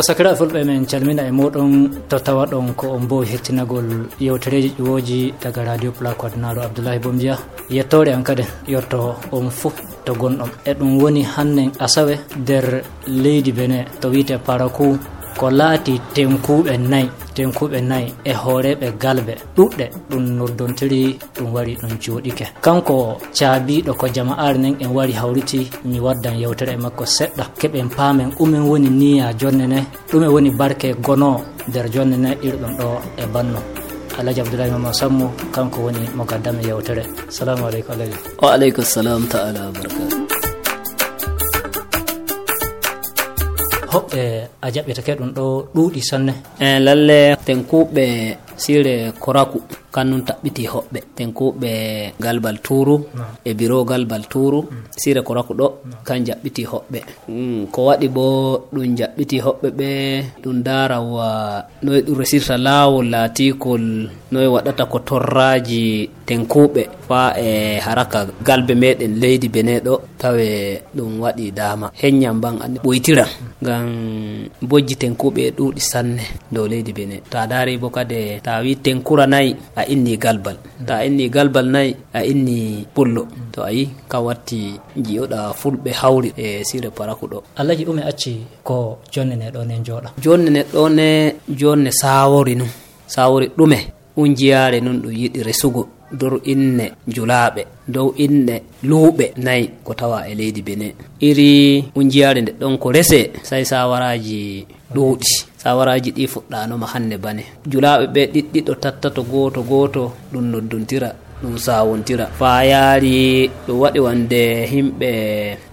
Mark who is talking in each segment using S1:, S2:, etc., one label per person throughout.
S1: to sakiraɓe fulɓe min calmina e muɗum to tawa ɗon ko on mbowi hettinagol yewtereji ƴiwoji daga radio placode naɗo abdoulahi bomdia yettore an kadi yetto on fo to gonɗon. E ɗum woni hannen asawe nder leydi bene to wiyete parakou ko laati tenkuɓe nayyi tenkuɓe nayyi e hooreɓe galɓe ɗuɗɗe ɗum noddontiri ɗum wari ɗum jooɗike. Kanko caabiɗo ko jama'are nden en wari hawriti mi waddan yewtere e makko seɗɗa. Keɓen paamen ɗumen woni niya jonne ne ɗume woni barke gono nder jonne ne ɗirɗum ɗo e banno. Alhaji abdoulahi mama sammo kanko woni mo gaddame yewtere. Salamu aleykum alhaji
S2: wa aleykum salam taala wabarakatu
S1: hoɓɓe a jaɓɓetake ɗum ɗo ɗuuɗi sanne
S2: e lalle ten tenkuɓe sire koraku kannum taɓɓiti hoɓɓe. Tenko ɓe galbal turu e birogal bal turu mm. sira ko ɗo kan jaɓɓiti hoɓɓe. Mm, ko waɗi bo ɗum jaɓɓiti hoɓɓe ɓe ɗum ndara wa noye ɗum resirta laawol laatikol noye waɗata ko torraji tenkuɓe fa e haraka galbe meɗen leydi bene ɗo tawe ɗum waɗi dama heññam ban andi ɓoytiran ngam bojji tenkuɓe ɗuuɗi sanne dow leydi bene. To a dari bo kadi ta wi tenkura nayi. a inni galbal. To a inni galbal nayi a inni pullo. To ayi yi watti jiyoɗa fulɓe hawri e sire paraku ɗo
S1: ɗum ɗume acci ko jonne neɗɗone jooɗa
S2: jonne neɗɗo ne jonne sawori num sawori ɗume unjiyare nun ɗum yiɗi resugo. Dow inne julaɓe dow inne luuɓe nayi ko tawa e leydi bene. Iri unjiyare nde ɗon ko rese sey sawaraji ɗuuɗi. sawaraji ɗi fuɗɗanoma hannde bane. Julaɓe ɓe ɗiɗɗiɗo tattato goto goto ɗum noddontira ɗum sawontira fa yaari ɗum waɗi wande himɓe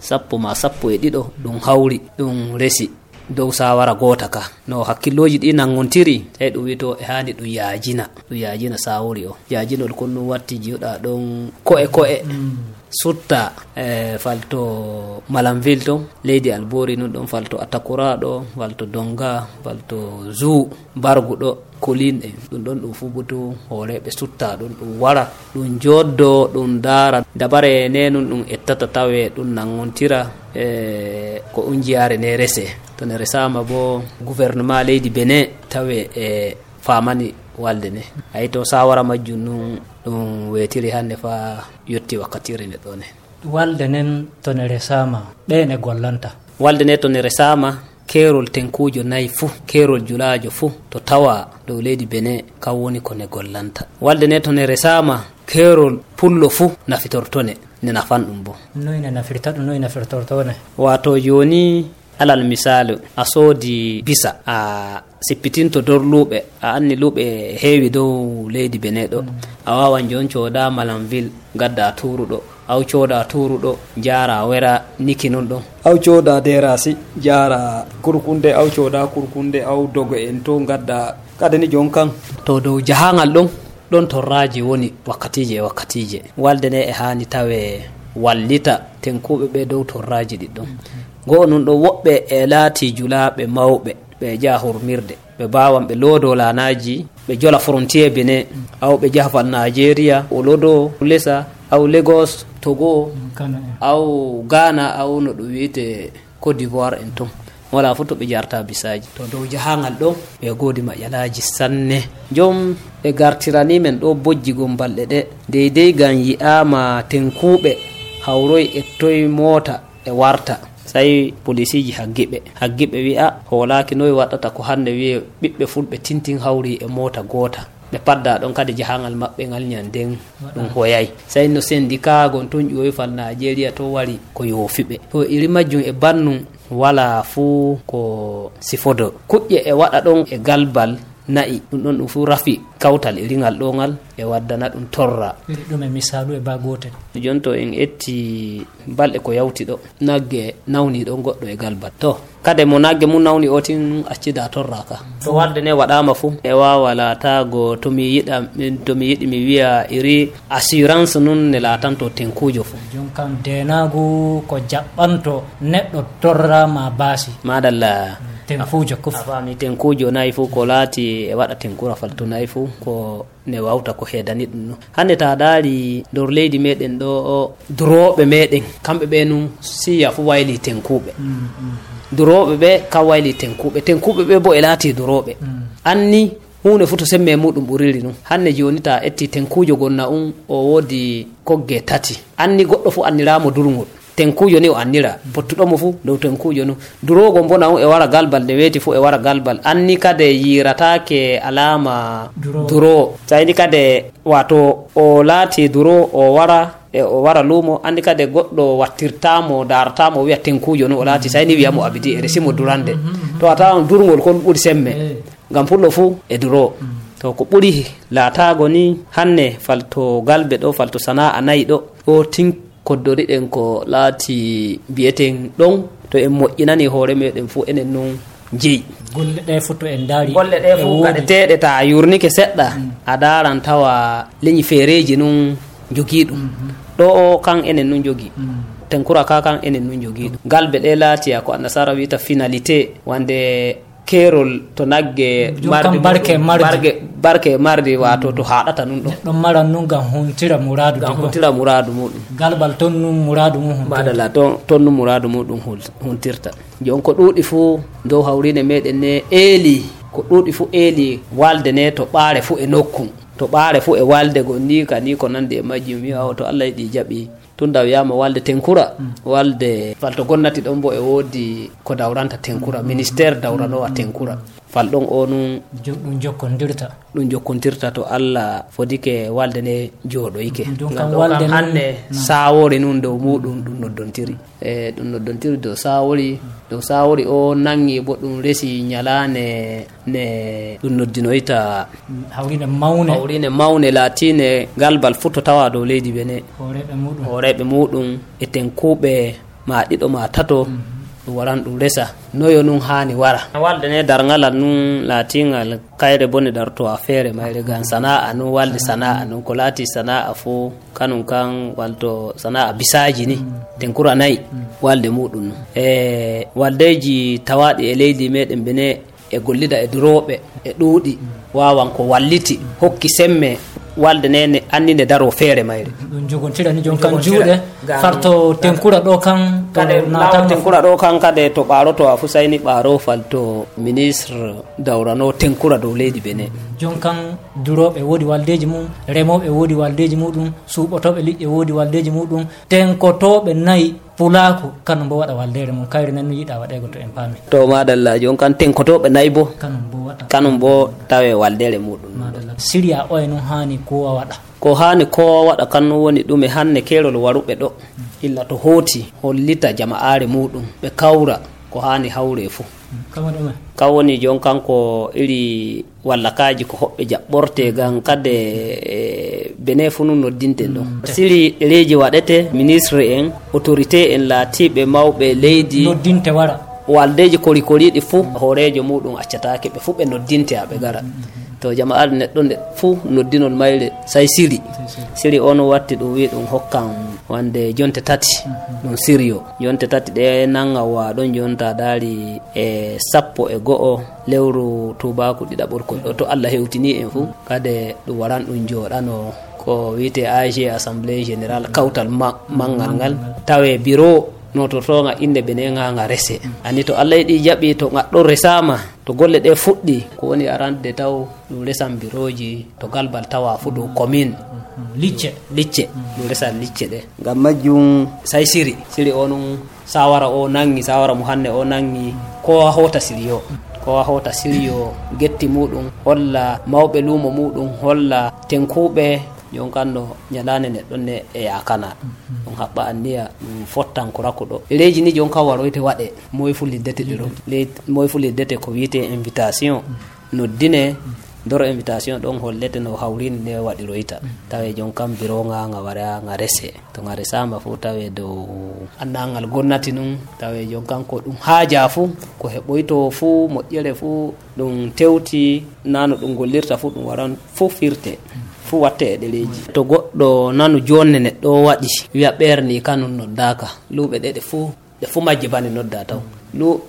S2: sappo ma sappo e ɗiɗo ɗum hawri ɗum resi. Dow sawara gota ka. No hakkilloji ɗi nangontiri tawi ɗum wito e hani ɗum yajina ɗum yajina sawori o. Yajinol kon ɗum watti jiyoɗa ɗon ko'e ko'e. Mm. sutta e falto malanville to leydi albori nun ɗon falto atakuraɗo falto donga falto zou bargu ɗo barguɗo e ɗum ɗon ɗum fu botu hooreɓe sutta ɗum ɗum wara ɗum joddo ɗum daara. Dabare nenum ɗum ettata tawe ɗum nangontira e ko ɗum jiyare ne rese. To ne resama bo gouvernement leydi benin tawe e famani walde ne ayi to sawara majjum nun ɗum wetiri hande fa yetti wakkatire nde ɗo ne
S1: walde nen to ne resama ɓene gollanta.
S2: Walde ne to ne resama kerol tenkujo nayi fuu kerol julajo fuu to tawa dow leydi bene kam woni ko ne gollanta. Walde ne to ne resama kerol pullo fuu nafitortone ne nafan ɗum bo.
S1: Noyne nafirta ɗum noyi nafirtortone.
S2: Wato joni alal misalu a soodi bisa a sippitinto dor luuɓe a anni luuɓe heewi dow leydi bene ɗo a wawan jon cooda malanville gadda turuɗo aw cooda turuɗo jaara wera niki non ɗon. Aw cooda derasi jaara kurkunde aw cooda kurkunde aw dogo en to gadda kadani jon kan. To dow jahangal ɗon ɗon torraji woni wakkatije e wakkatije walde ne e hani tawe wallita tenkuɓe ɓe dow torraji ɗiɗɗon go'o nun ɗo woɓɓe e laati julaɓe mawɓe ɓe jaha hormirde ɓe bawan ɓe loodo lanaji ɓe jola frontiére bene aw ɓe jaha fal nigéria o lodo lesa aw lagos togo aw ghana aw no ɗum wiyete côte d'ivoire en ton. Wala fof to ɓe jarta bisaji to dow jahangal ɗo ɓe godi maƴalaji sanne. Jom ɓe gartiranimen ɗo bojji gom balɗe ɗe deydey gam yi'ama tenkuɓe. hawroy ettoye moota e warta. Sawi policiji haggiɓe. Haggiɓe wi'a hoolaki noyi waɗata ko hande wiye ɓiɓɓe fulɓe tintin hawri e moota goota. Ɓe padda ɗon kadi jahangal maɓɓe ngal ñanden ɗum hoyay sai no syndicat gon ton ƴoyfal nigéria to wari ko yoofiɓe. To iri majjum e bannum wala fuu ko sifodo. Kuƴƴe e waɗa ɗon e galbal nayi ɗum ɗon ɗum fu rafi kawtal e ringal ɗongal e waddana ɗum torra.
S1: Iri ɗum e misalu e ba gotel
S2: jon to en etti balɗe ko yawti ɗo nagge nawni ɗo goɗɗo e galbat. To kade mo nagge mum nawni o tin accida torra ka. To warde ne waɗama fuu e wawa latago tomi yiɗa tomi yiɗi mi wiya iri assurance nun ne latanto tenkujo fuu
S1: jon kam denagu ko jaɓɓanto neɗɗo torra ma baasi.
S2: Madalla
S1: tenkujo ko
S2: a faami tenkujo nayi fof ko laati e waɗa tenkura falto nayi fof ko ne wawta ko heedani ɗum no hande ta daari dor leydi meɗen ɗo duroɓe meɗen kamɓe ɓe num siya fo wayli tenkuɓe duroɓe ɓe kam wayli tenkuɓe tenkuɓe ɓe bo e laati duroɓe anni hunde fuu to semme muɗum ɓuriri ɗum hanne joni ta etti tenkujo gonna um o woodi kogge tati. Anni goɗɗo fuu anniramo durgol tenkujo ni o annira pottuɗomo fuu dow tenkujo nu. Durogo mbona on e wara galbal nde weeti fuu e wara galbal. Anni kade yiratake alama duro. sayni kade wato o laati duro o wara e o wara luumo anni kade goɗɗo wattirtamo daratamo o wiya tenkujo nu o laati sayni wiyamo abidi e resimo durande. To a tawan durgol kon ɓuuri semme. Ngam pullo fuu e duro. To ko ɓuri laatago ni hanne falto galbe ɗo falto sana'a nayi ɗo ɗo tin koddoriɗen ko laati mbiyeten ɗon to en moƴƴinani hoore meɗen fo enen noon jeyi.
S1: Golle ɗe foto en daari
S2: golle ɗe e fof gaɗeteɗe ta yurnike seɗɗa mm. a daran tawa leñi feereji nun jogii ɗum. Mm-hmm. Ɗo o kan enen nun jogii. Mm. Tenkura ka kan enen nun jogii ɗum. Galbe ɗe laatiya ko annasara wiyta finalité wande kerol to nagge
S1: barke mardi.
S2: barke mardi wato to haɗata nun ɗo.
S1: Ɗon maran nun gam huntira muradu
S2: gam huntira muradu muɗum.
S1: Galbal ton nun muradu mum
S2: badala ton ton nun muradu muɗum huntirta. Jon ko ɗuuɗi fuu dow hawrine meɗen ne eeli ko ɗuuɗi fuu eeli walde ne to ɓaare fuu e nokku to ɓaare fuu e walde go ni ka ni ko nandi e majjum wiyawo to allah yiɗi jaɓi. Tunda wiyama walde tenkura walde falto gonnati ɗon bo e woodi ko dawranta tenkura ministére dawranowa tenkura falɗon o nun
S1: ɗum jokkodirta
S2: ɗum jokkontirta to allah fodike walde nde jooɗoyke
S1: gam
S2: hannde sawore nun dow muɗum ɗum noddontiri. E ɗum noddontiri dow sawori dow sawori o nangi bo ɗum resi ñalane ne ɗum noddinoyta
S1: hawrine mawne.
S2: hawrine mawne latine galbal fo to tawa dow leydi ɓene
S1: horeɓe muɗum.
S2: Horeɓe muɗum e tenkuɓe ma ɗiɗo ma tato. Mm. -hmm. Waran ɗum resa. Noyo nun hani wara. Walde ne dargalal nun latingal kayre bone darto a feere mayre gan sana'a nun walde sana'a nun ko laati sana'a fo kanum kan walto sana'a bisaji ni tenkura nayyi walde muɗum e waldeji tawaɗi e leydi meɗen bene e gollida e duroɓe e ɗuuɗi wawan ko walliti hokki semme walde nene anninde daro feere mayre
S1: ɗum jogontira ni jon kan juuɗe farto tenkura ɗo kan
S2: kade lawo tenkura ɗo kan kade to ɓaaroto a fu sayni ɓaaro falto ministre dawrano tenkura dow leydi bene.
S1: Jon kan duroɓe woodi waldeji mum remoɓe woodi waldeji muɗum suuɓotoɓe liƴƴe woodi waldeji muɗum tenkotoɓe nayyi pulaku kanum bo waɗa waldere mum kayri nan yiɗa waɗego to en paami.
S2: To madalla jon kan tenkotoɓe nayyi bo
S1: kanum bo waɗa
S2: kanum bo tawe waldere muɗum.
S1: Madalla siriya o e noon hani kowa waɗa.
S2: Ko hani kowa waɗa kannum woni ɗume hanne kerol waruɓe ɗo. Illa to hooti hollita jama'are muɗum ɓe kawra ko hani hawre fuu
S1: mm.
S2: kan woni jon kanko iri wallakaji ko hoɓɓe jaɓɓorte gan kade e, bene funu noddinten ɗon mm. siri ɗereji waɗete ministre en autorité en laatiɓe mawɓe leydi
S1: noddinte wara?
S2: waldeji korikoriɗi fuu hoorejo muɗum accatake ɓe fuu ɓe noddinte ha ɓe gara mm, to jama'are neɗɗo nde fuu noddinol mayre say siri. Siri. On watti ɗum wi ɗum hokkan wande jonte tati. Ɗum sirio. Jonte tati ɗe nanga wa ɗon jonta daari e sappo e go'o lewru tubaku ɗiɗa kon ɗo to allah hewtini en fuu kade ɗum waran ɗum joɗano ko wiyete ag assemblée général kawtal mangal ngal. Tawe bureau nototoga inde ɓene ga rese. Ani to allah yiɗi jaɓi to gaɗɗo resama to golle ɗe fuɗɗi ko woni arande taw ɗum resan biroji to galbal tawa fu ɗum commune
S1: licce.
S2: Licce. Mm. Ɗum resan licce ɗe. Ngam majjum say siri. Siri o onum sawara o nangi sawara mo hanne o nangi kowa hota siri o kowa hota siri o getti muɗum holla mawɓe lumo muɗum holla tenkuɓe jon kanno ñalane neɗɗon ne e yakana ɗum haɓɓa anniya ɗum fottan ko rakkuɗo ɗereji ni jon kan waroyte waɗe moye fu liddete ɗe ɗon moye fu liddete ko wiyete invitation. Noddine doro invitation ɗon hollete no hawrini ne waɗiroyta tawe jon kam biroga ga wara nga rese. To ga resama fu tawe dow annagal gonnati num tawe jon kan ko ɗum haaja fu ko heɓoyto fu moƴƴere fu ɗum tewti nano ɗum gollirta fu ɗum waran fu firte fu watte e ɗeleji. To goɗɗo nanu jonne neɗɗo waɗi wiya ɓerni kanum noddaka. Luuɓe ɗeɗe fu ɗe fu majje bane nodda taw.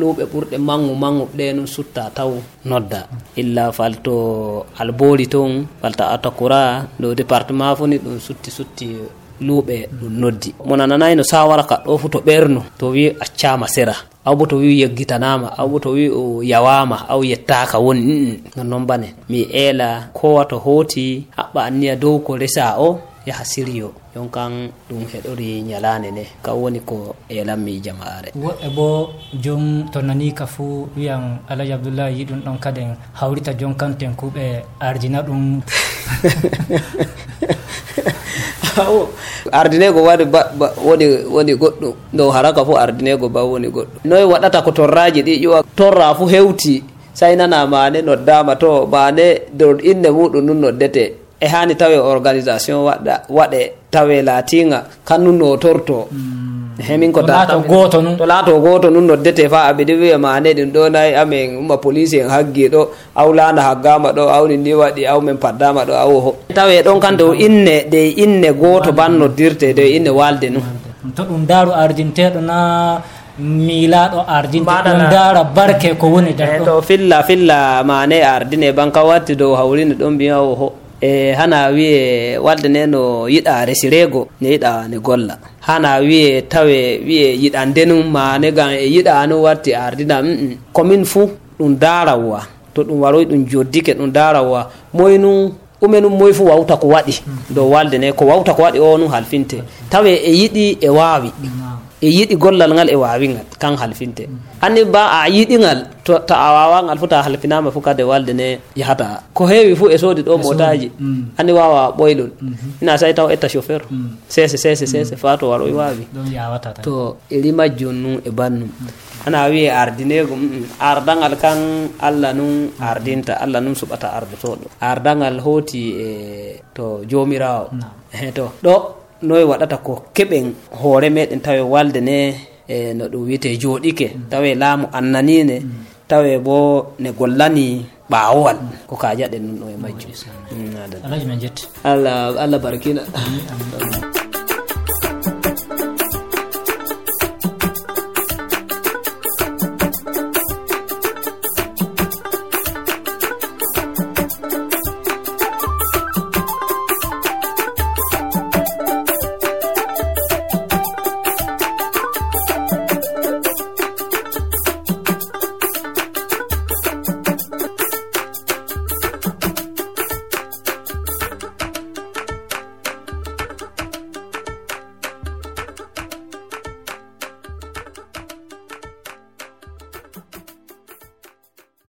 S2: Luuɓe ɓurɗe mangu mangu ɗe nun sutta taw nodda. Illa falto albori ton falta atakura. Dow département fo ni ɗum sutti sutti luuɓe ɗum noddi. Mo nananayi no sawara ka ɗo fu to ɓernu to wi accama sera. Aw bo to wi yeggitanama aw bo to wi o yawama aw yettaka woni. Non noon bane. Mi eela kowa to hooti haɓɓa anniya dow ko resa o yaha siriyo yon kan ɗum heɗori ñalande nde. Kan woni ko elanmi jama'are.
S1: Woɓɓe bo jom to nani ka fuu wiyan alaji abdoullahi yi ɗum ɗon kaden hawrita jon kan tenkuɓe ardina ɗum o
S2: ardinego waɗi woni woni goɗɗum dow haraka fo ardinego ba woni goɗɗum noyi waɗata ko torraji ɗi ƴuwa torra fo hewti say nana mane noddama to mane dow inne muɗum nun noddete. E hani tawe organisation waɗa waɗe tawe laatinga kannun no torto. Mm. hemin ko
S1: laato goto nun.
S2: To laato goto nun noddete fa aɓeɗi wiyama hane ɗin ɗo nayi amin umma police en haggi ɗo aw laana haggama ɗo awni ndi waɗi aw min paddama ɗo aw ho. Tawe ɗon kanto inne ɗe inne goto ban noddirte de inne walde nun.
S1: To ɗum daaru ardinteɗo na miilaɗo ardinte ɗum daara barke ko woni dar ɗo
S2: filla filla mane ardine ban ka watti dow hawrine ɗon mbiya o ho. E hana wiye walde ne no yiɗa resirego ne yiɗa ne golla. Hana wiye tawe wiye yiɗa ndenum mane gam e yiɗa no watti ardina mm commune fuu ɗum darawa to ɗum waroy ɗum joddike ɗum darawa moynu umenum moy fu wawta ko waɗi. Dow walde ne ko wawta ko waɗi o nu halfinte. Tawe e yiɗi e wawi e yiɗi gollal ngal e wawigal kan halfinte. Anni ba a yiɗigal to a wawangal fo ta halfinama fo kade walde ne yahata. Ko heewi fo e soodi ɗo motaji. anni wawa ɓoylol. Ina sai taw etta chauffeur. Sese sese sese fa to waroy wawi. To eri majjon num e bannum. Ana wiye ardinego ardagal kan allah num ardinta. Allah num suɓata ardotoɗo ardagal hooti e to jomirawo. To ɗo noyi waɗata ko keɓen hoore meɗen tawe walde ne e no ɗum wiyete jooɗike tawe laamu annanine tawe bo ne gollani ɓaawal ko ka jaɗen num ɗo e majjum. Allah allah barkina